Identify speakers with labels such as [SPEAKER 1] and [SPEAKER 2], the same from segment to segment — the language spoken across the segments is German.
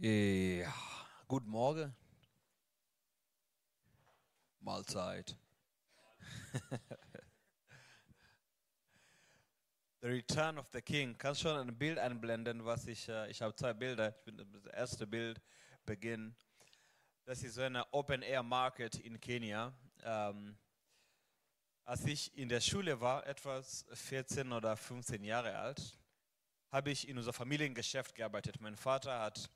[SPEAKER 1] Ja, guten Morgen. Mahlzeit. the Return of the King. Kannst schon ein Bild einblenden, was ich, äh, ich habe zwei Bilder. Ich will das erste Bild beginnen. Das ist so eine Open Air Market in Kenia. Ähm, als ich in der Schule war, etwas 14 oder 15 Jahre alt, habe ich in unser Familiengeschäft gearbeitet. Mein Vater hat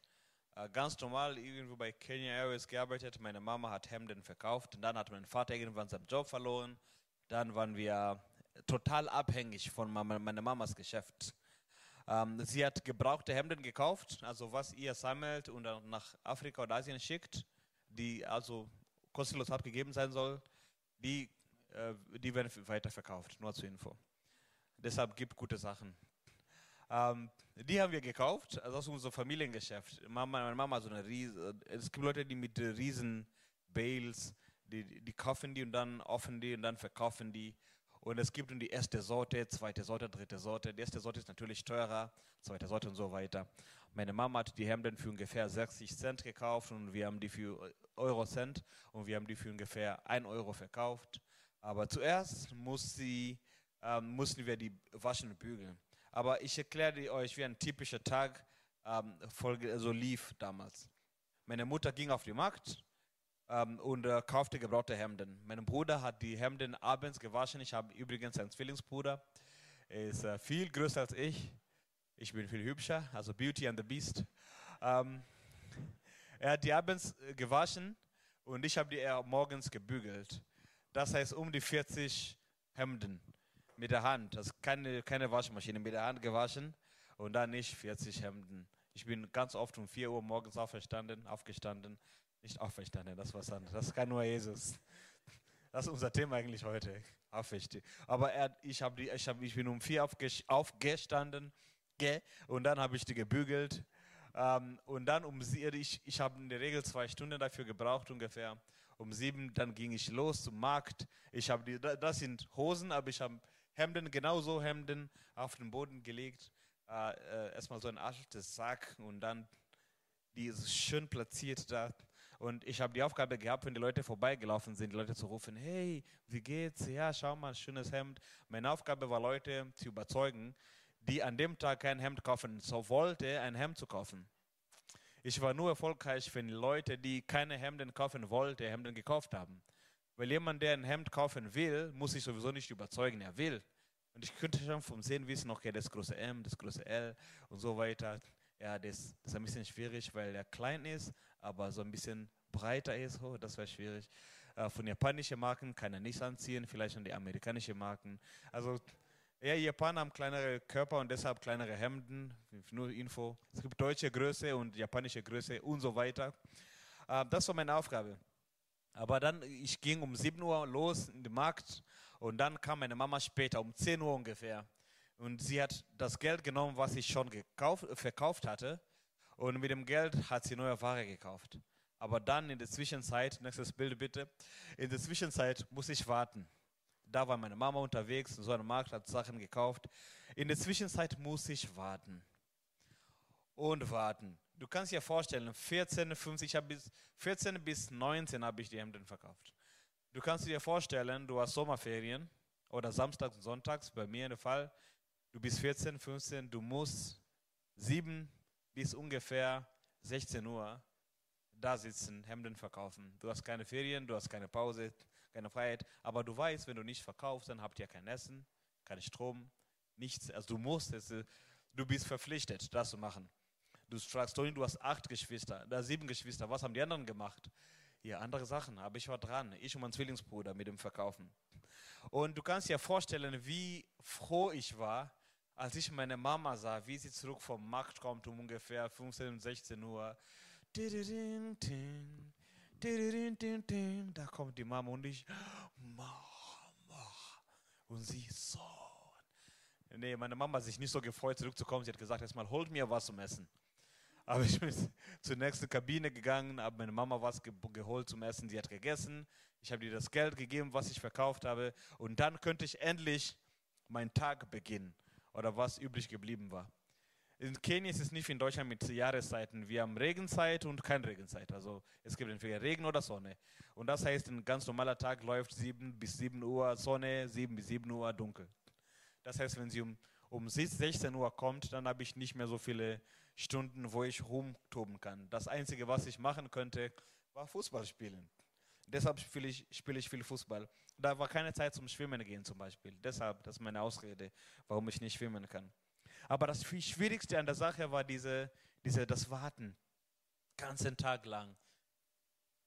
[SPEAKER 1] ganz normal irgendwo bei Kenya Airways gearbeitet. Meine Mama hat Hemden verkauft. Und dann hat mein Vater irgendwann seinen Job verloren. Dann waren wir total abhängig von meiner Mamas Geschäft. Ähm, sie hat gebrauchte Hemden gekauft, also was ihr sammelt und dann nach Afrika oder Asien schickt, die also kostenlos abgegeben sein soll, die, äh, die werden weiterverkauft, nur zur Info. Deshalb gibt gute Sachen. Ähm, die haben wir gekauft, also aus unserem Familiengeschäft. Mama, meine Mama so eine riesen, es gibt Leute, die mit riesen Bales, die, die kaufen die und dann offen die und dann verkaufen die. Und es gibt die erste Sorte, zweite Sorte, dritte Sorte. Die erste Sorte ist natürlich teurer, zweite Sorte und so weiter. Meine Mama hat die Hemden für ungefähr 60 Cent gekauft und wir haben die für Euro Cent und wir haben die für ungefähr 1 Euro verkauft. Aber zuerst muss sie, ähm, mussten wir die waschen und bügeln. Aber ich erkläre euch, wie ein typischer Tag ähm, Folge, so lief damals. Meine Mutter ging auf den Markt ähm, und äh, kaufte gebrauchte Hemden. Mein Bruder hat die Hemden abends gewaschen. Ich habe übrigens einen Zwillingsbruder. Er ist äh, viel größer als ich. Ich bin viel hübscher, also Beauty and the Beast. Ähm, er hat die abends äh, gewaschen und ich habe die eher morgens gebügelt. Das heißt um die 40 Hemden mit der Hand. Das ist keine, keine Waschmaschine, mit der Hand gewaschen und dann nicht 40 Hemden. Ich bin ganz oft um 4 Uhr morgens aufgestanden, aufgestanden, nicht auferstanden, das war anderes. Das kann nur Jesus. Das ist unser Thema eigentlich heute. Aufrichtig. Aber er, ich, hab die, ich, hab, ich bin um vier aufgestanden und dann habe ich die gebügelt. Ähm, und dann um sie, ich, ich habe in der Regel zwei Stunden dafür gebraucht ungefähr. Um sieben, dann ging ich los zum Markt. Ich habe die, das sind Hosen, aber ich habe Hemden, genauso Hemden auf den Boden gelegt. Äh, äh, erstmal so ein altes Sack und dann die ist schön platziert da. Und ich habe die Aufgabe gehabt, wenn die Leute vorbeigelaufen sind, die Leute zu rufen, hey, wie geht's? Ja, schau mal, schönes Hemd. Meine Aufgabe war, Leute zu überzeugen, die an dem Tag kein Hemd kaufen, so wollte, ein Hemd zu kaufen. Ich war nur erfolgreich, wenn Leute, die keine Hemden kaufen wollten, Hemden gekauft haben. Weil jemand, der ein Hemd kaufen will, muss sich sowieso nicht überzeugen, er will. Und ich könnte schon vom Sehen wissen, okay, das große M, das große L und so weiter. Ja, das, das ist ein bisschen schwierig, weil er klein ist, aber so ein bisschen breiter ist. Oh, das wäre schwierig. Äh, von japanischen Marken kann er nichts anziehen, vielleicht schon die amerikanischen Marken. Also, ja, Japaner haben kleinere Körper und deshalb kleinere Hemden. Nur Info. Es gibt deutsche Größe und japanische Größe und so weiter. Äh, das war meine Aufgabe. Aber dann, ich ging um 7 Uhr los in den Markt und dann kam meine Mama später, um 10 Uhr ungefähr. Und sie hat das Geld genommen, was ich schon gekauft, verkauft hatte. Und mit dem Geld hat sie neue Ware gekauft. Aber dann in der Zwischenzeit, nächstes Bild bitte, in der Zwischenzeit muss ich warten. Da war meine Mama unterwegs, in so einem Markt, hat Sachen gekauft. In der Zwischenzeit muss ich warten. Und warten. Du kannst dir vorstellen, 14, 15, ich bis 14 bis 19 habe ich die Hemden verkauft. Du kannst dir vorstellen, du hast Sommerferien oder samstags und sonntags, bei mir in der Fall, du bist 14, 15, du musst 7 bis ungefähr 16 Uhr da sitzen, Hemden verkaufen. Du hast keine Ferien, du hast keine Pause, keine Freiheit, aber du weißt, wenn du nicht verkaufst, dann habt ihr kein Essen, kein Strom, nichts. Also du musst, du bist verpflichtet, das zu machen. Du fragst Toni, du hast acht Geschwister, da sieben Geschwister, was haben die anderen gemacht? Ja, andere Sachen, aber ich war dran, ich und mein Zwillingsbruder mit dem Verkaufen. Und du kannst dir vorstellen, wie froh ich war, als ich meine Mama sah, wie sie zurück vom Markt kommt um ungefähr 15, 16 Uhr da kommt die Mama und ich, Mama. Und sie so. Nee, meine Mama hat sich nicht so gefreut, zurückzukommen. Sie hat gesagt, erstmal holt mir was zum Essen. Aber ich bin zur nächsten Kabine gegangen, habe meine Mama was ge geholt zum Essen. Sie hat gegessen. Ich habe ihr das Geld gegeben, was ich verkauft habe. Und dann könnte ich endlich meinen Tag beginnen. Oder was übrig geblieben war. In Kenia ist es nicht wie in Deutschland mit Jahreszeiten. Wir haben Regenzeit und keine Regenzeit. Also es gibt entweder Regen oder Sonne. Und das heißt, ein ganz normaler Tag läuft 7 bis 7 Uhr Sonne, 7 bis 7 Uhr dunkel. Das heißt, wenn sie um, um 16 Uhr kommt, dann habe ich nicht mehr so viele Stunden, wo ich rumtoben kann. Das Einzige, was ich machen könnte, war Fußball spielen. Deshalb spiele ich, spiele ich viel Fußball. Da war keine Zeit zum Schwimmen gehen zum Beispiel. Deshalb, das ist meine Ausrede, warum ich nicht schwimmen kann. Aber das Schwierigste an der Sache war diese, diese, das Warten. Ganzen Tag lang.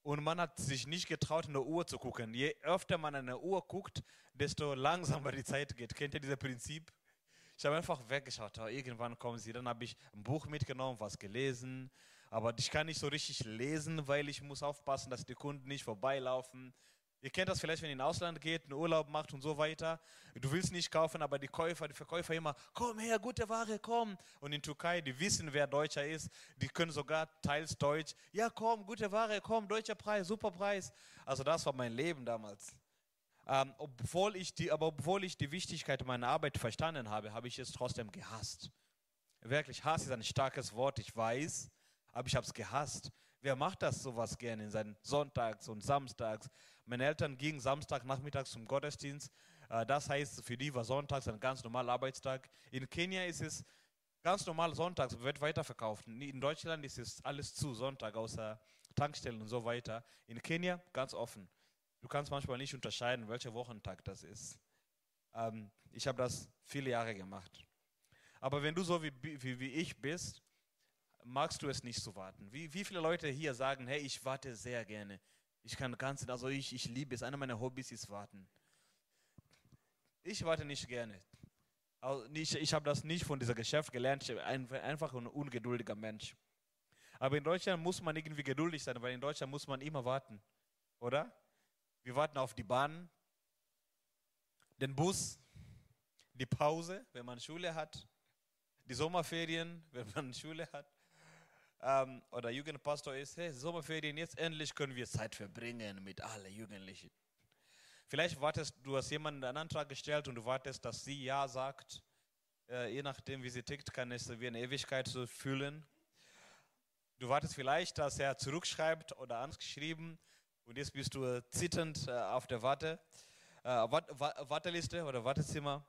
[SPEAKER 1] Und man hat sich nicht getraut, in der Uhr zu gucken. Je öfter man in der Uhr guckt, desto langsamer die Zeit geht. Kennt ihr dieses Prinzip? Ich habe einfach weggeschaut. Irgendwann kommen sie. Dann habe ich ein Buch mitgenommen, was gelesen. Aber ich kann nicht so richtig lesen, weil ich muss aufpassen, dass die Kunden nicht vorbeilaufen. Ihr kennt das vielleicht, wenn ihr in Ausland geht, einen Urlaub macht und so weiter. Du willst nicht kaufen, aber die Käufer, die Verkäufer immer, komm her, gute Ware, komm. Und in Türkei, die wissen, wer Deutscher ist, die können sogar teils Deutsch. Ja, komm, gute Ware, komm, deutscher Preis, super Preis. Also das war mein Leben damals. Ähm, obwohl ich die, aber obwohl ich die Wichtigkeit meiner Arbeit verstanden habe, habe ich es trotzdem gehasst. Wirklich, Hass ist ein starkes Wort, ich weiß, aber ich habe es gehasst. Wer macht das sowas gerne in seinen Sonntags und Samstags? Meine Eltern gingen Samstagnachmittags zum Gottesdienst. Äh, das heißt, für die war Sonntags ein ganz normaler Arbeitstag. In Kenia ist es ganz normal Sonntags, wird weiterverkauft. In Deutschland ist es alles zu Sonntag, außer Tankstellen und so weiter. In Kenia ganz offen. Du kannst manchmal nicht unterscheiden, welcher Wochentag das ist. Ähm, ich habe das viele Jahre gemacht. Aber wenn du so wie, wie, wie ich bist, magst du es nicht zu warten. Wie, wie viele Leute hier sagen, hey, ich warte sehr gerne. Ich kann ganz, also ich, ich liebe es. Einer meiner Hobbys ist warten. Ich warte nicht gerne. Ich, ich habe das nicht von dieser Geschäft gelernt. Ich bin einfach ein ungeduldiger Mensch. Aber in Deutschland muss man irgendwie geduldig sein, weil in Deutschland muss man immer warten. Oder? Wir warten auf die Bahn, den Bus, die Pause, wenn man Schule hat, die Sommerferien, wenn man Schule hat. Ähm, oder Jugendpastor ist, hey, Sommerferien, jetzt endlich können wir Zeit verbringen mit allen Jugendlichen. Vielleicht wartest du, hast jemanden einen Antrag gestellt und du wartest, dass sie Ja sagt. Äh, je nachdem, wie sie tickt, kann es wie eine Ewigkeit so fühlen. Du wartest vielleicht, dass er zurückschreibt oder angeschrieben und jetzt bist du zitternd äh, auf der Warte, äh, Warteliste oder Wartezimmer.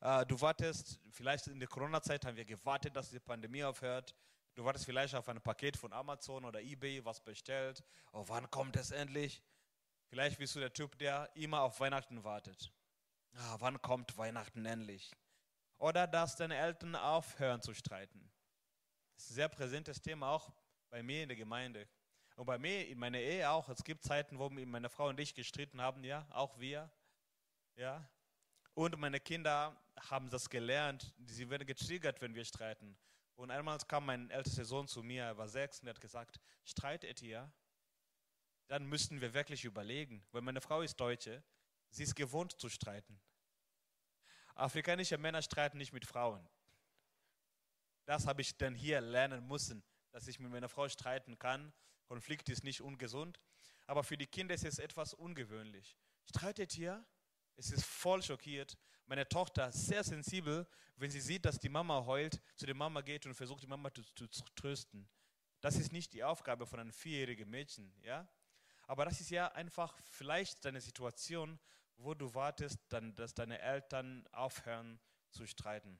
[SPEAKER 1] Äh, du wartest, vielleicht in der Corona-Zeit haben wir gewartet, dass die Pandemie aufhört. Du wartest vielleicht auf ein Paket von Amazon oder eBay, was bestellt. Oh, wann kommt es endlich? Vielleicht bist du der Typ, der immer auf Weihnachten wartet. Ah, wann kommt Weihnachten endlich? Oder dass deine Eltern aufhören zu streiten. Das ist ein sehr präsentes Thema auch bei mir in der Gemeinde. Und bei mir, in meiner Ehe auch, es gibt Zeiten, wo meine Frau und ich gestritten haben, ja, auch wir. Ja. Und meine Kinder haben das gelernt, sie werden getriggert, wenn wir streiten. Und einmal kam mein ältester Sohn zu mir, er war sechs, und er hat gesagt, streitet ihr? Dann müssten wir wirklich überlegen, weil meine Frau ist Deutsche, sie ist gewohnt zu streiten. Afrikanische Männer streiten nicht mit Frauen. Das habe ich dann hier lernen müssen, dass ich mit meiner Frau streiten kann Konflikt ist nicht ungesund, aber für die Kinder ist es etwas ungewöhnlich. Streitet ihr? Es ist voll schockiert. Meine Tochter sehr sensibel, wenn sie sieht, dass die Mama heult, zu der Mama geht und versucht, die Mama zu, zu, zu trösten. Das ist nicht die Aufgabe von einem vierjährigen Mädchen, ja? Aber das ist ja einfach vielleicht deine Situation, wo du wartest, dann, dass deine Eltern aufhören zu streiten.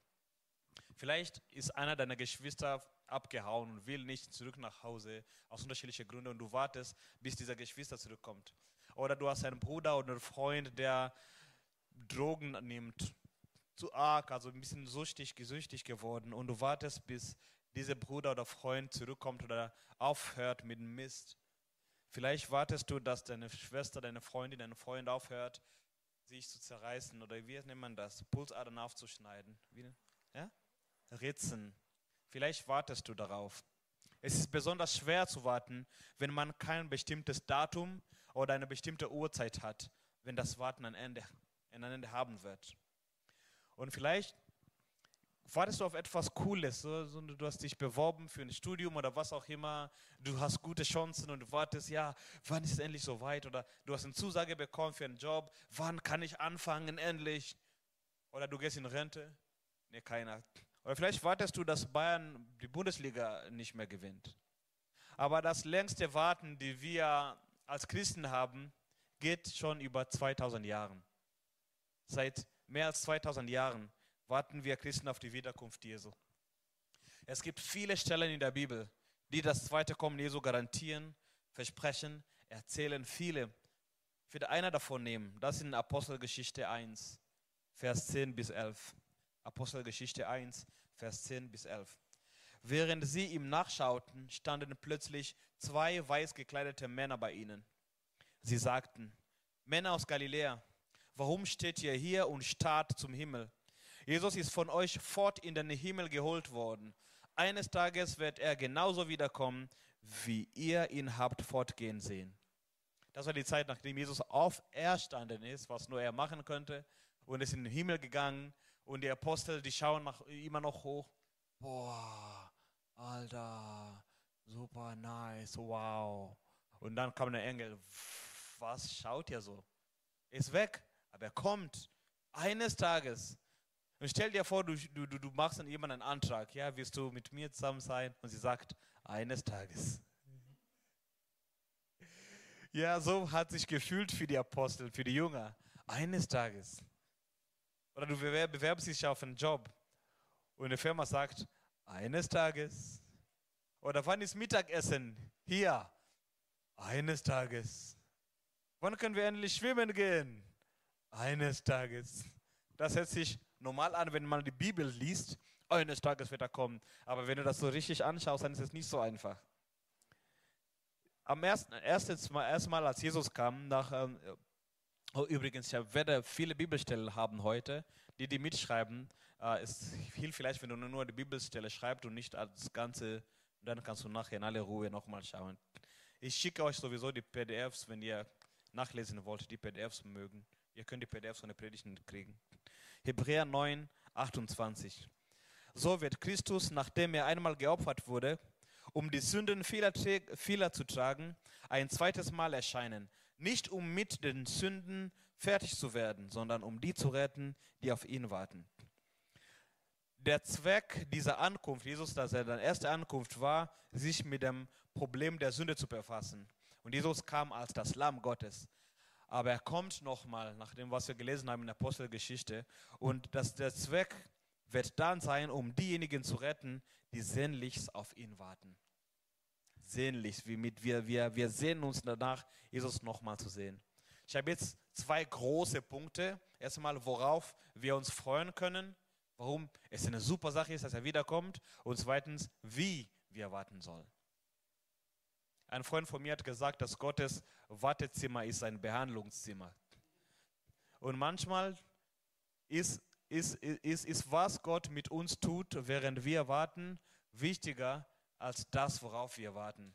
[SPEAKER 1] Vielleicht ist einer deiner Geschwister abgehauen und will nicht zurück nach Hause aus unterschiedlichen Gründen und du wartest, bis dieser Geschwister zurückkommt. Oder du hast einen Bruder oder einen Freund, der Drogen nimmt, zu arg, also ein bisschen süchtig, gesüchtig geworden und du wartest, bis dieser Bruder oder Freund zurückkommt oder aufhört mit dem Mist. Vielleicht wartest du, dass deine Schwester, deine Freundin, dein Freund aufhört, sich zu zerreißen oder wie nennt man das? Pulsadern aufzuschneiden. Wie, ja? Ritzen. Vielleicht wartest du darauf. Es ist besonders schwer zu warten, wenn man kein bestimmtes Datum oder eine bestimmte Uhrzeit hat, wenn das Warten ein Ende, ein Ende haben wird. Und vielleicht wartest du auf etwas Cooles. So, du hast dich beworben für ein Studium oder was auch immer. Du hast gute Chancen und du wartest, ja, wann ist es endlich soweit? Oder du hast eine Zusage bekommen für einen Job. Wann kann ich anfangen endlich? Oder du gehst in Rente. Nee, keiner. Oder vielleicht wartest du, dass Bayern die Bundesliga nicht mehr gewinnt. Aber das längste Warten, die wir als Christen haben, geht schon über 2000 Jahren. Seit mehr als 2000 Jahren warten wir Christen auf die Wiederkunft Jesu. Es gibt viele Stellen in der Bibel, die das zweite Kommen Jesu garantieren, versprechen, erzählen. Viele. Ich werde einer davon nehmen. Das in Apostelgeschichte 1, Vers 10 bis 11. Apostelgeschichte 1, Vers 10 bis 11. Während sie ihm nachschauten, standen plötzlich zwei weiß gekleidete Männer bei ihnen. Sie sagten, Männer aus Galiläa, warum steht ihr hier und starrt zum Himmel? Jesus ist von euch fort in den Himmel geholt worden. Eines Tages wird er genauso wiederkommen, wie ihr ihn habt fortgehen sehen. Das war die Zeit, nachdem Jesus auferstanden ist, was nur er machen könnte, und ist in den Himmel gegangen. Und die Apostel, die schauen nach, immer noch hoch. Boah, Alter, super nice, wow. Und dann kam der Engel. Was schaut ihr so? Ist weg, aber er kommt eines Tages. Und stell dir vor, du, du, du machst an jemanden einen Antrag. Ja, wirst du mit mir zusammen sein? Und sie sagt, eines Tages. Ja, so hat sich gefühlt für die Apostel, für die Jünger. Eines Tages. Oder du bewerbst dich auf einen Job und eine Firma sagt, eines Tages. Oder wann ist Mittagessen? Hier. Eines Tages. Wann können wir endlich schwimmen gehen? Eines Tages. Das hört sich normal an, wenn man die Bibel liest. Eines Tages wird er kommen. Aber wenn du das so richtig anschaust, dann ist es nicht so einfach. Am ersten, erstes Mal, erst Mal als Jesus kam, nach, ähm, oh, übrigens, ich werde viele Bibelstellen haben heute, die die mitschreiben. Äh, es hilft vielleicht, wenn du nur die Bibelstelle schreibst und nicht als Ganze, dann kannst du nachher in aller Ruhe nochmal schauen. Ich schicke euch sowieso die PDFs, wenn ihr nachlesen wollt, die PDFs mögen. Ihr könnt die PDFs von den Predigten kriegen. Hebräer 9, 28. So wird Christus, nachdem er einmal geopfert wurde, um die Sünden vieler, vieler zu tragen, ein zweites Mal erscheinen. Nicht um mit den Sünden fertig zu werden, sondern um die zu retten, die auf ihn warten. Der Zweck dieser Ankunft, Jesus, dass er seine erste Ankunft war, sich mit dem Problem der Sünde zu befassen. Und Jesus kam als das Lamm Gottes. Aber er kommt nochmal, nach dem, was wir gelesen haben in der Apostelgeschichte. Und das, der Zweck wird dann sein, um diejenigen zu retten, die sehnlichst auf ihn warten sehnlichst, wie mit wir, wir, wir sehnen uns danach, Jesus nochmal zu sehen. Ich habe jetzt zwei große Punkte. Erstmal, worauf wir uns freuen können, warum es eine super Sache ist, dass er wiederkommt. Und zweitens, wie wir warten sollen. Ein Freund von mir hat gesagt, dass Gottes Wartezimmer ist ein Behandlungszimmer. Und manchmal ist, ist, ist, ist, was Gott mit uns tut, während wir warten, wichtiger als das, worauf wir warten.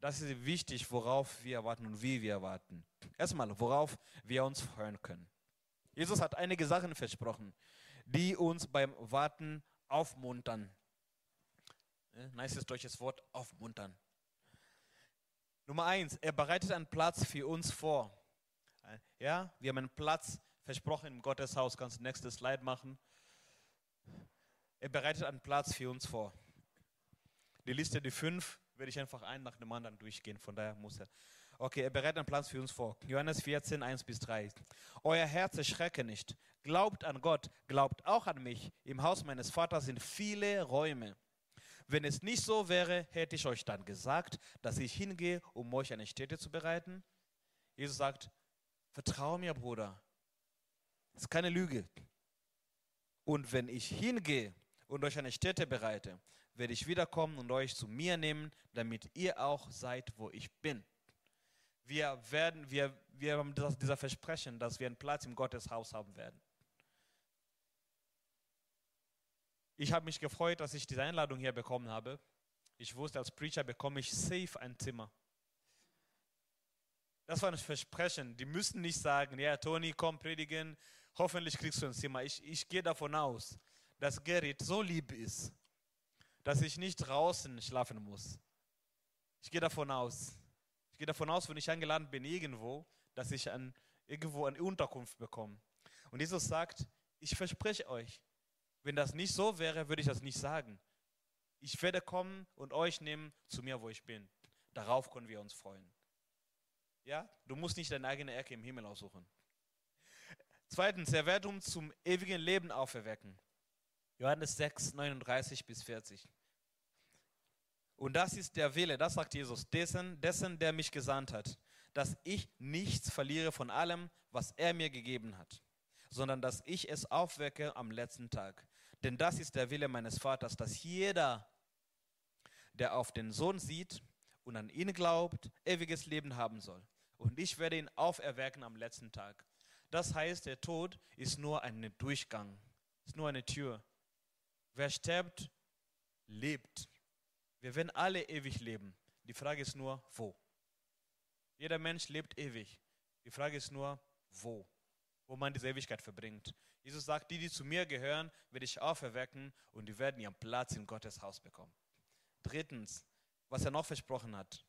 [SPEAKER 1] Das ist wichtig, worauf wir warten und wie wir warten. Erstmal, worauf wir uns freuen können. Jesus hat einige Sachen versprochen, die uns beim Warten aufmuntern. Nice deutsches Wort, aufmuntern. Nummer eins, er bereitet einen Platz für uns vor. Ja, wir haben einen Platz versprochen im Gotteshaus. Kannst du nächstes Slide machen? Er bereitet einen Platz für uns vor. Die Liste, die fünf, werde ich einfach einen nach dem anderen durchgehen. Von daher muss er. Okay, er bereitet einen Platz für uns vor. Johannes 14, 1 bis 3. Euer Herz erschrecke nicht. Glaubt an Gott, glaubt auch an mich. Im Haus meines Vaters sind viele Räume. Wenn es nicht so wäre, hätte ich euch dann gesagt, dass ich hingehe, um euch eine Stätte zu bereiten. Jesus sagt, vertraue mir, Bruder. Das ist keine Lüge. Und wenn ich hingehe und euch eine Stätte bereite, werde ich wiederkommen und euch zu mir nehmen, damit ihr auch seid, wo ich bin. Wir werden, wir, wir haben das, dieser Versprechen, dass wir einen Platz im Gotteshaus haben werden. Ich habe mich gefreut, dass ich diese Einladung hier bekommen habe. Ich wusste, als Preacher bekomme ich safe ein Zimmer. Das war ein Versprechen. Die müssen nicht sagen, ja, Toni, komm predigen, hoffentlich kriegst du ein Zimmer. Ich, ich gehe davon aus, dass Gerrit so lieb ist dass ich nicht draußen schlafen muss. Ich gehe davon aus. Ich gehe davon aus, wenn ich eingeladen bin irgendwo, dass ich an, irgendwo eine Unterkunft bekomme. Und Jesus sagt, ich verspreche euch, Wenn das nicht so wäre, würde ich das nicht sagen. Ich werde kommen und euch nehmen zu mir, wo ich bin. Darauf können wir uns freuen. Ja, du musst nicht deine eigene Ecke im Himmel aussuchen. Zweitens, er wird uns zum ewigen Leben auferwecken. Johannes 6, 39 bis 40. Und das ist der Wille, das sagt Jesus, dessen, dessen, der mich gesandt hat, dass ich nichts verliere von allem, was er mir gegeben hat, sondern dass ich es aufwecke am letzten Tag. Denn das ist der Wille meines Vaters, dass jeder, der auf den Sohn sieht und an ihn glaubt, ewiges Leben haben soll. Und ich werde ihn auferwecken am letzten Tag. Das heißt, der Tod ist nur ein Durchgang, ist nur eine Tür. Wer stirbt, lebt. Wir werden alle ewig leben. Die Frage ist nur, wo. Jeder Mensch lebt ewig. Die Frage ist nur, wo. Wo man diese Ewigkeit verbringt. Jesus sagt, die, die zu mir gehören, werde ich auferwecken und die werden ihren Platz in Gottes Haus bekommen. Drittens, was er noch versprochen hat.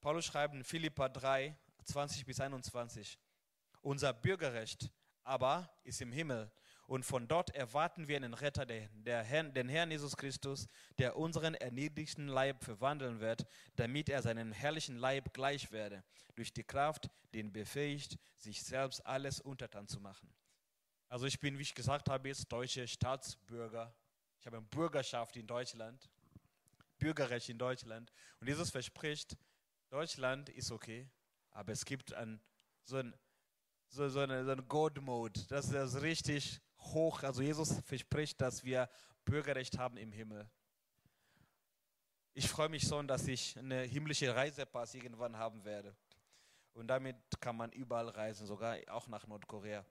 [SPEAKER 1] Paulus schreibt in Philippa 3, 20 bis 21. Unser Bürgerrecht aber ist im Himmel und von dort erwarten wir einen Retter, den, Herrn, den Jesus Christus, der unseren erniedrigten Leib verwandeln wird, damit er seinen herrlichen Leib gleich werde, durch die Kraft, die ihn befähigt, sich selbst alles untertan zu machen. Also ich bin, wie ich gesagt habe, jetzt deutsche Staatsbürger. Ich habe eine Bürgerschaft in Deutschland, Bürgerrecht in Deutschland. Und Jesus verspricht, Deutschland ist okay, aber es gibt ein, so ein so, so eine, so eine God-Mode. Das ist richtig hoch. Also Jesus verspricht, dass wir Bürgerrecht haben im Himmel. Ich freue mich schon, dass ich eine himmlische Reisepass irgendwann haben werde. Und damit kann man überall reisen, sogar auch nach Nordkorea.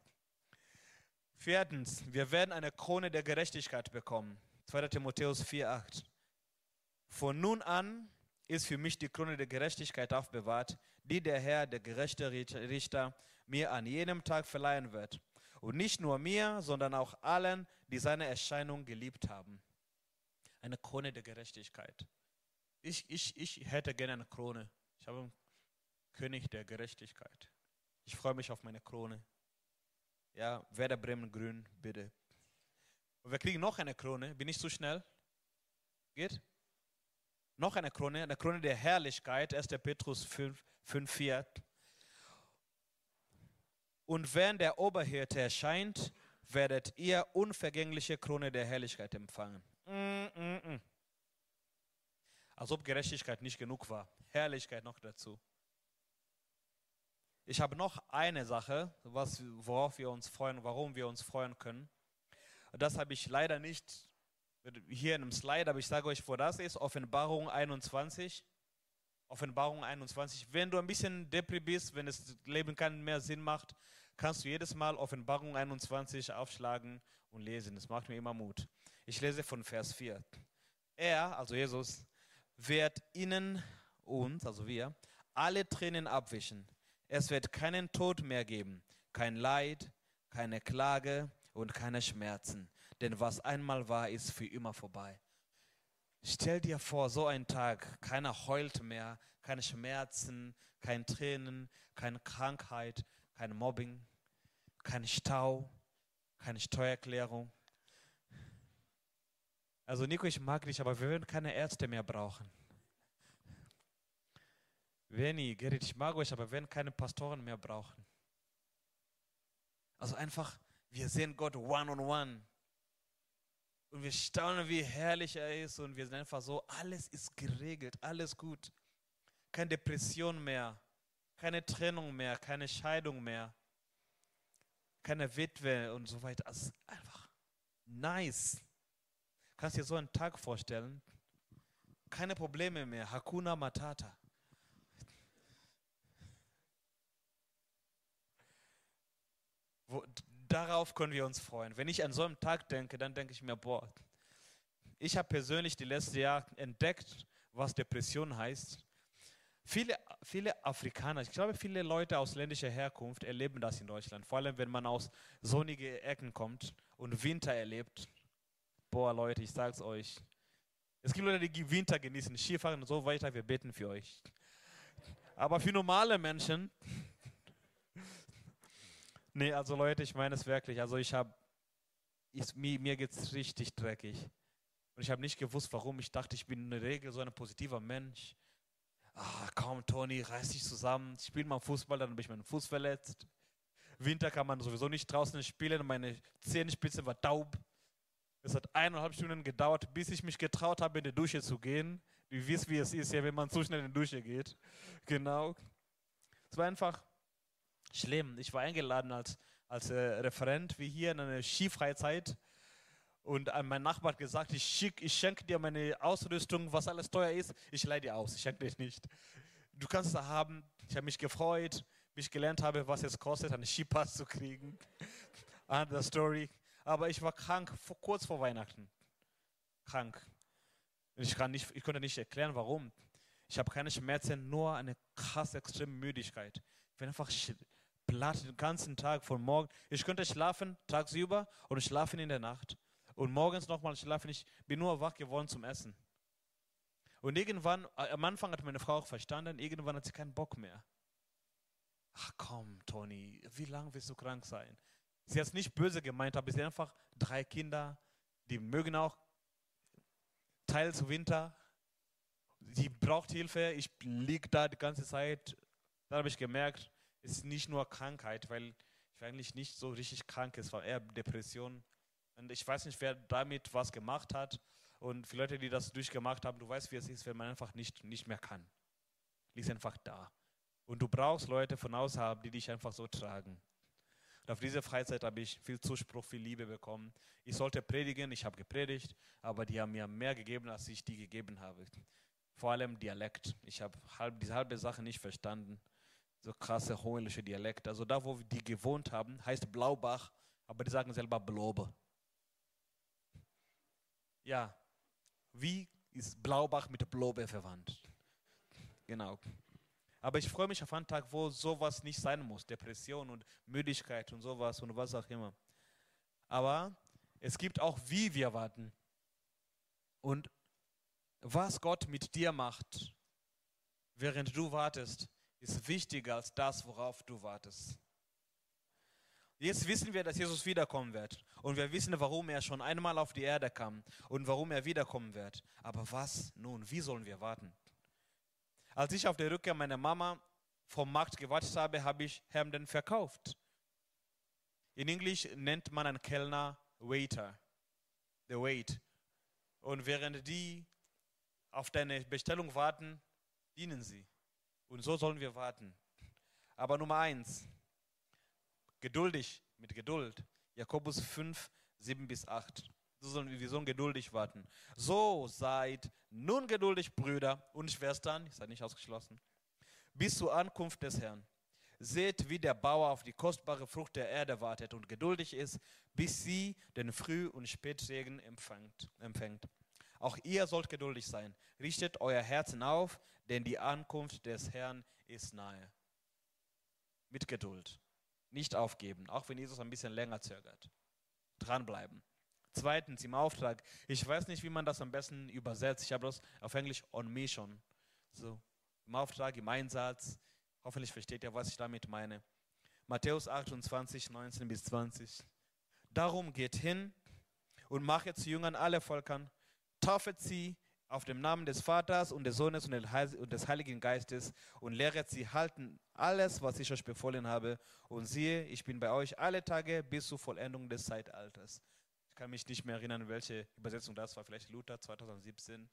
[SPEAKER 1] Viertens, wir werden eine Krone der Gerechtigkeit bekommen. 2. Timotheus 4,8. Von nun an ist für mich die Krone der Gerechtigkeit aufbewahrt, die der Herr, der gerechte Richter, mir an jenem Tag verleihen wird. Und nicht nur mir, sondern auch allen, die seine Erscheinung geliebt haben. Eine Krone der Gerechtigkeit. Ich, ich, ich hätte gerne eine Krone. Ich habe einen König der Gerechtigkeit. Ich freue mich auf meine Krone. Ja, Werder Bremen grün, bitte. Und wir kriegen noch eine Krone. Bin ich zu schnell? Geht? Noch eine Krone, eine Krone der Herrlichkeit, 1. Petrus 5, 5 4. Und wenn der Oberhirte erscheint, werdet ihr unvergängliche Krone der Herrlichkeit empfangen. Mm, mm, mm. Als ob Gerechtigkeit nicht genug war. Herrlichkeit noch dazu. Ich habe noch eine Sache, was, worauf wir uns freuen, warum wir uns freuen können. Das habe ich leider nicht hier in einem Slide, aber ich sage euch, wo das ist. Offenbarung 21. Offenbarung 21. Wenn du ein bisschen Depri bist, wenn das Leben keinen mehr Sinn macht, kannst du jedes Mal Offenbarung 21 aufschlagen und lesen. Das macht mir immer Mut. Ich lese von Vers 4. Er, also Jesus, wird ihnen, uns, also wir, alle Tränen abwischen. Es wird keinen Tod mehr geben, kein Leid, keine Klage und keine Schmerzen. Denn was einmal war, ist für immer vorbei. Stell dir vor, so ein Tag, keiner heult mehr, keine Schmerzen, keine Tränen, keine Krankheit, kein Mobbing, kein Stau, keine Steuererklärung. Also Nico, ich mag dich, aber wir werden keine Ärzte mehr brauchen. Veni, Gerrit, ich mag euch, aber wir werden keine Pastoren mehr brauchen. Also einfach, wir sehen Gott one-on-one. -on -one. Und wir staunen, wie herrlich er ist. Und wir sind einfach so, alles ist geregelt, alles gut. Keine Depression mehr, keine Trennung mehr, keine Scheidung mehr, keine Witwe und so weiter. Also einfach nice. Kannst dir so einen Tag vorstellen? Keine Probleme mehr. Hakuna Matata. Wo, darauf können wir uns freuen. Wenn ich an so einen Tag denke, dann denke ich mir, boah, ich habe persönlich die letzten Jahre entdeckt, was Depression heißt. Viele, viele Afrikaner, ich glaube, viele Leute aus ländlicher Herkunft erleben das in Deutschland. Vor allem, wenn man aus sonnigen Ecken kommt und Winter erlebt. Boah, Leute, ich sag's euch. Es gibt Leute, die Winter genießen, Skifahren und so weiter. Wir beten für euch. Aber für normale Menschen, nee, also Leute, ich meine es wirklich. Also ich habe mir, mir geht es richtig dreckig. Und ich habe nicht gewusst, warum. Ich dachte, ich bin in der Regel so ein positiver Mensch. Ah, komm, Toni, reiß dich zusammen. Ich spiele mal Fußball, dann habe ich meinen Fuß verletzt. Winter kann man sowieso nicht draußen spielen. Meine Zehenspitze war taub. Es hat eineinhalb Stunden gedauert, bis ich mich getraut habe, in die Dusche zu gehen. Du wisst, wie es ist, ja, wenn man zu schnell in die Dusche geht. Genau. Es war einfach schlimm. Ich war eingeladen als, als äh, Referent, wie hier in einer Skifreizeit. Und äh, mein Nachbar hat gesagt, ich, schick, ich schenke dir meine Ausrüstung, was alles teuer ist. Ich leih dir aus, ich schenke dir nicht. Du kannst es haben. Ich habe mich gefreut, bis ich gelernt habe, was es kostet, einen Skipass zu kriegen. Andere Story. Aber ich war krank, vor, kurz vor Weihnachten. Krank. Ich, kann nicht, ich konnte nicht erklären, warum. Ich habe keine Schmerzen, nur eine krass extreme Müdigkeit. Ich bin einfach platt den ganzen Tag von morgen. Ich könnte schlafen tagsüber und schlafen in der Nacht. Und morgens nochmal schlafen. Ich bin nur wach geworden zum Essen. Und irgendwann, äh, am Anfang hat meine Frau auch verstanden, irgendwann hat sie keinen Bock mehr. Ach komm, Toni, wie lange willst du krank sein? Sie hat es nicht böse gemeint, aber sie hat einfach drei Kinder, die mögen auch teils Winter. Sie braucht Hilfe. Ich liege da die ganze Zeit. Dann habe ich gemerkt, ist nicht nur Krankheit, weil ich eigentlich nicht so richtig krank ist, es war eher Depression. Und ich weiß nicht, wer damit was gemacht hat. Und für Leute, die das durchgemacht haben, du weißt, wie es ist, wenn man einfach nicht, nicht mehr kann. Liegt einfach da. Und du brauchst Leute von außerhalb, die dich einfach so tragen. Und auf diese Freizeit habe ich viel Zuspruch, viel Liebe bekommen. Ich sollte predigen, ich habe gepredigt, aber die haben mir mehr gegeben, als ich die gegeben habe. Vor allem Dialekt. Ich habe halb, diese halbe Sache nicht verstanden. So krasse hohlische Dialekt. Also da, wo die gewohnt haben, heißt Blaubach, aber die sagen selber Blobe. Ja, wie ist Blaubach mit Blobe verwandt? Genau. Aber ich freue mich auf einen Tag, wo sowas nicht sein muss. Depression und Müdigkeit und sowas und was auch immer. Aber es gibt auch, wie wir warten. Und was Gott mit dir macht, während du wartest, ist wichtiger als das, worauf du wartest. Jetzt wissen wir, dass Jesus wiederkommen wird. Und wir wissen, warum er schon einmal auf die Erde kam und warum er wiederkommen wird. Aber was nun? Wie sollen wir warten? Als ich auf der Rückkehr meiner Mama vom Markt gewartet habe, habe ich Hemden verkauft. In Englisch nennt man einen Kellner Waiter, the wait. Und während die auf deine Bestellung warten, dienen sie. Und so sollen wir warten. Aber Nummer eins, geduldig, mit Geduld. Jakobus 5, 7 bis 8. So sollen wir sollen geduldig warten. So seid nun geduldig, Brüder und Schwestern, ich sei nicht ausgeschlossen, bis zur Ankunft des Herrn. Seht, wie der Bauer auf die kostbare Frucht der Erde wartet und geduldig ist, bis sie den Früh- und empfängt, empfängt. Auch ihr sollt geduldig sein. Richtet euer Herzen auf, denn die Ankunft des Herrn ist nahe. Mit Geduld. Nicht aufgeben, auch wenn Jesus ein bisschen länger zögert. Dranbleiben. Zweitens im Auftrag. Ich weiß nicht, wie man das am besten übersetzt. Ich habe das auf Englisch on mission. So, im Auftrag, im Einsatz. Hoffentlich versteht ihr, was ich damit meine. Matthäus 28, 19 bis 20. Darum geht hin und macht zu Jüngern alle Völkern, taufet sie auf dem Namen des Vaters und des Sohnes und des Heiligen Geistes und lehret sie halten alles, was ich euch befohlen habe. Und siehe, ich bin bei euch alle Tage bis zur Vollendung des Zeitalters. Ich kann mich nicht mehr erinnern, welche Übersetzung das war, vielleicht Luther 2017.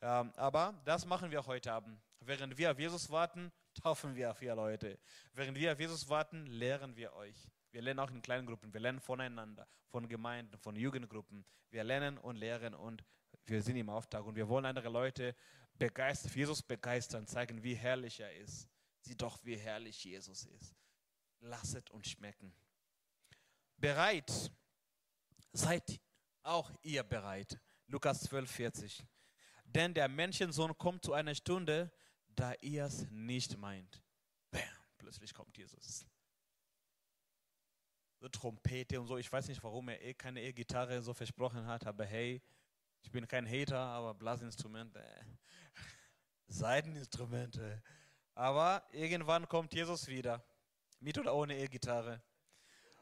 [SPEAKER 1] Ja, aber das machen wir heute Abend. Während wir auf Jesus warten, taufen wir auf ihr Leute. Während wir auf Jesus warten, lehren wir euch. Wir lernen auch in kleinen Gruppen. Wir lernen voneinander, von Gemeinden, von Jugendgruppen. Wir lernen und lehren und wir sind im Auftrag. Und wir wollen andere Leute begeistern, für Jesus begeistern, zeigen, wie herrlich er ist. Sieh doch, wie herrlich Jesus ist. Lasset uns schmecken. Bereit Seid auch ihr bereit. Lukas 12, 40. Denn der Menschensohn kommt zu einer Stunde, da ihr es nicht meint. Bam, plötzlich kommt Jesus. So Trompete und so. Ich weiß nicht, warum er eh keine E-Gitarre so versprochen hat, aber hey, ich bin kein Hater, aber Blasinstrumente, äh. Seiteninstrumente. Aber irgendwann kommt Jesus wieder, mit oder ohne E-Gitarre.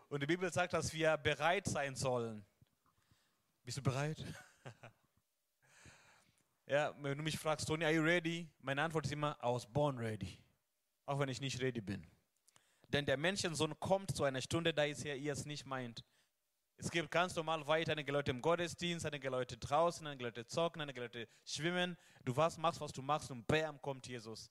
[SPEAKER 1] Und die Bibel sagt, dass wir bereit sein sollen. Bist du bereit? ja, wenn du mich fragst, Tony, are you ready? Meine Antwort ist immer, I was born ready. Auch wenn ich nicht ready bin. Denn der Menschensohn kommt zu einer Stunde, da ist er ihr es nicht meint. Es gibt ganz normal weiter einige Leute im Gottesdienst, einige Leute draußen, einige Leute zocken, einige Leute schwimmen. Du was machst, was du machst und bam, kommt Jesus.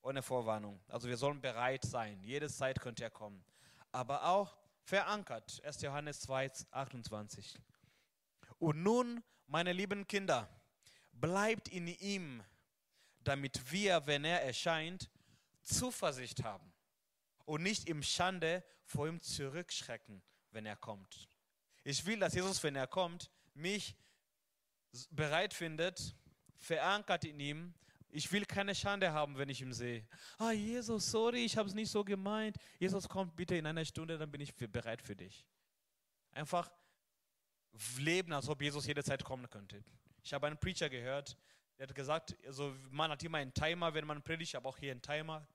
[SPEAKER 1] Ohne Vorwarnung. Also wir sollen bereit sein. Jede Zeit könnte er kommen. Aber auch verankert. 1. Johannes 2, 28. Und nun, meine lieben Kinder, bleibt in ihm, damit wir, wenn er erscheint, Zuversicht haben und nicht im Schande vor ihm zurückschrecken wenn er kommt. Ich will, dass Jesus, wenn er kommt, mich bereit findet, verankert in ihm. Ich will keine Schande haben, wenn ich ihn sehe. Ah, Jesus, sorry, ich habe es nicht so gemeint. Jesus, kommt bitte in einer Stunde, dann bin ich bereit für dich. Einfach leben, als ob Jesus jederzeit kommen könnte. Ich habe einen Preacher gehört, der hat gesagt, also man hat immer einen Timer, wenn man predigt, aber auch hier einen Timer.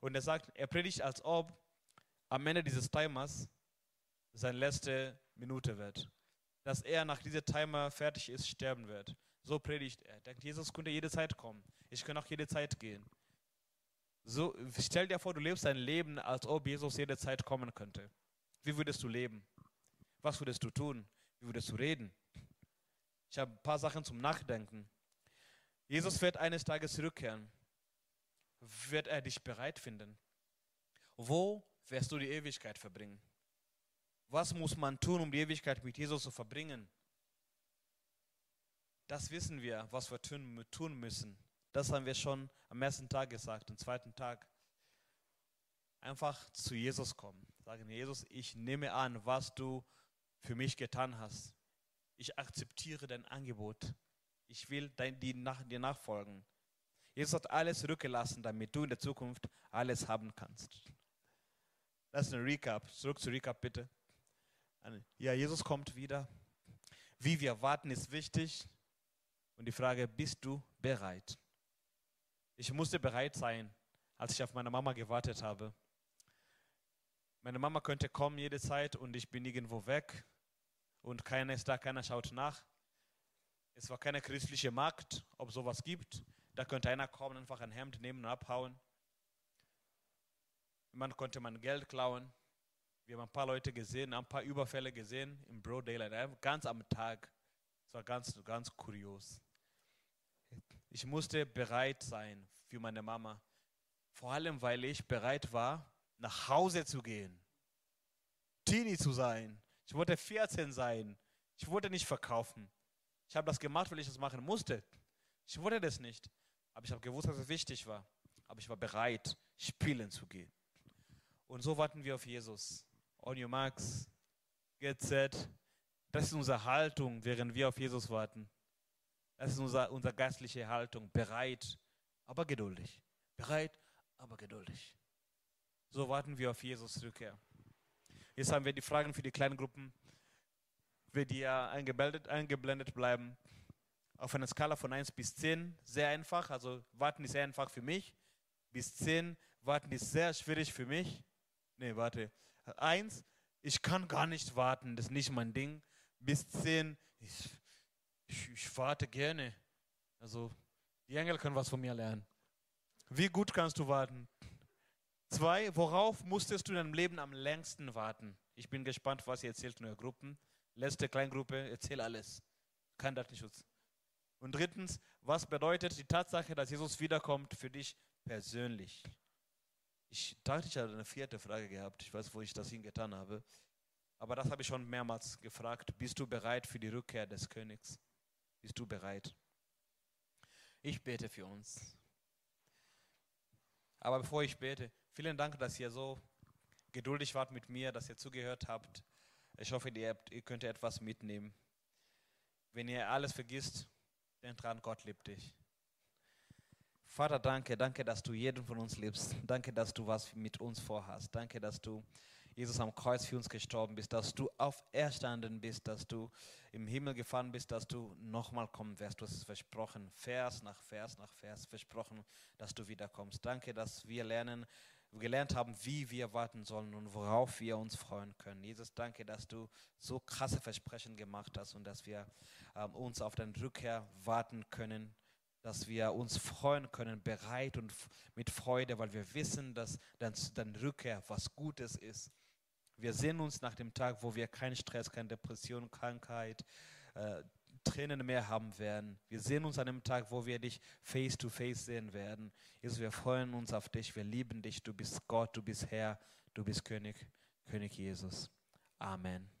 [SPEAKER 1] Und er sagt, er predigt, als ob am Ende dieses Timers seine letzte Minute wird. Dass er nach dieser Timer fertig ist, sterben wird. So predigt er. Denkt, Jesus könnte jede Zeit kommen. Ich kann auch jede Zeit gehen. So, stell dir vor, du lebst dein Leben, als ob Jesus jede Zeit kommen könnte. Wie würdest du leben? Was würdest du tun? Wie würdest du reden? Ich habe ein paar Sachen zum Nachdenken. Jesus wird eines Tages zurückkehren. Wird er dich bereit finden? Wo wirst du die Ewigkeit verbringen? Was muss man tun, um die Ewigkeit mit Jesus zu verbringen? Das wissen wir, was wir tun müssen. Das haben wir schon am ersten Tag gesagt, am zweiten Tag. Einfach zu Jesus kommen. Sagen, Jesus, ich nehme an, was du für mich getan hast. Ich akzeptiere dein Angebot. Ich will dir nachfolgen. Jesus hat alles zurückgelassen, damit du in der Zukunft alles haben kannst. Das ist ein Recap. Zurück zu Recap bitte. Ja, Jesus kommt wieder. Wie wir warten, ist wichtig. Und die Frage, bist du bereit? Ich musste bereit sein, als ich auf meine Mama gewartet habe. Meine Mama könnte kommen jede Zeit und ich bin irgendwo weg und keiner ist da, keiner schaut nach. Es war keine christliche Markt, ob sowas gibt. Da könnte einer kommen, einfach ein Hemd nehmen und abhauen. Man konnte man Geld klauen. Wir haben ein paar Leute gesehen, ein paar Überfälle gesehen im Broad Daylight, ganz am Tag. Es war ganz, ganz kurios. Ich musste bereit sein für meine Mama. Vor allem, weil ich bereit war, nach Hause zu gehen. Teenie zu sein. Ich wollte 14 sein. Ich wollte nicht verkaufen. Ich habe das gemacht, weil ich das machen musste. Ich wollte das nicht. Aber ich habe gewusst, dass es wichtig war. Aber ich war bereit, spielen zu gehen. Und so warten wir auf Jesus on your marks, get set. Das ist unsere Haltung, während wir auf Jesus warten. Das ist unsere, unsere geistliche Haltung. Bereit, aber geduldig. Bereit, aber geduldig. So warten wir auf Jesus Rückkehr. Jetzt haben wir die Fragen für die kleinen Gruppen. Wird ja eingeblendet, eingeblendet bleiben. Auf einer Skala von 1 bis 10, sehr einfach. Also warten ist sehr einfach für mich. Bis 10, warten ist sehr schwierig für mich. Nee, warte. Eins, ich kann gar nicht warten, das ist nicht mein Ding. Bis zehn, ich, ich, ich warte gerne. Also, die Engel können was von mir lernen. Wie gut kannst du warten? Zwei, worauf musstest du in deinem Leben am längsten warten? Ich bin gespannt, was ihr erzählt in eurer Gruppen. Letzte Kleingruppe, erzähl alles. Kein Datenschutz. Und drittens, was bedeutet die Tatsache, dass Jesus wiederkommt für dich persönlich? Ich dachte, ich hatte eine vierte Frage gehabt. Ich weiß, wo ich das hingetan habe. Aber das habe ich schon mehrmals gefragt. Bist du bereit für die Rückkehr des Königs? Bist du bereit? Ich bete für uns. Aber bevor ich bete, vielen Dank, dass ihr so geduldig wart mit mir, dass ihr zugehört habt. Ich hoffe, ihr, habt, ihr könnt etwas mitnehmen. Wenn ihr alles vergisst, denkt dran, Gott liebt dich. Vater, danke, danke, dass du jeden von uns liebst. Danke, dass du was mit uns vorhast. Danke, dass du Jesus am Kreuz für uns gestorben bist, dass du auferstanden bist, dass du im Himmel gefahren bist, dass du nochmal kommen wirst. Du hast es versprochen, Vers nach Vers nach Vers versprochen, dass du wiederkommst. Danke, dass wir lernen, gelernt haben, wie wir warten sollen und worauf wir uns freuen können. Jesus, danke, dass du so krasse Versprechen gemacht hast und dass wir ähm, uns auf deine Rückkehr warten können, dass wir uns freuen können, bereit und mit Freude, weil wir wissen, dass deine Rückkehr was Gutes ist. Wir sehen uns nach dem Tag, wo wir keinen Stress, keine Depression, Krankheit, äh, Tränen mehr haben werden. Wir sehen uns an dem Tag, wo wir dich face to face sehen werden. Jesus, wir freuen uns auf dich, wir lieben dich. Du bist Gott, du bist Herr, du bist König, König Jesus. Amen.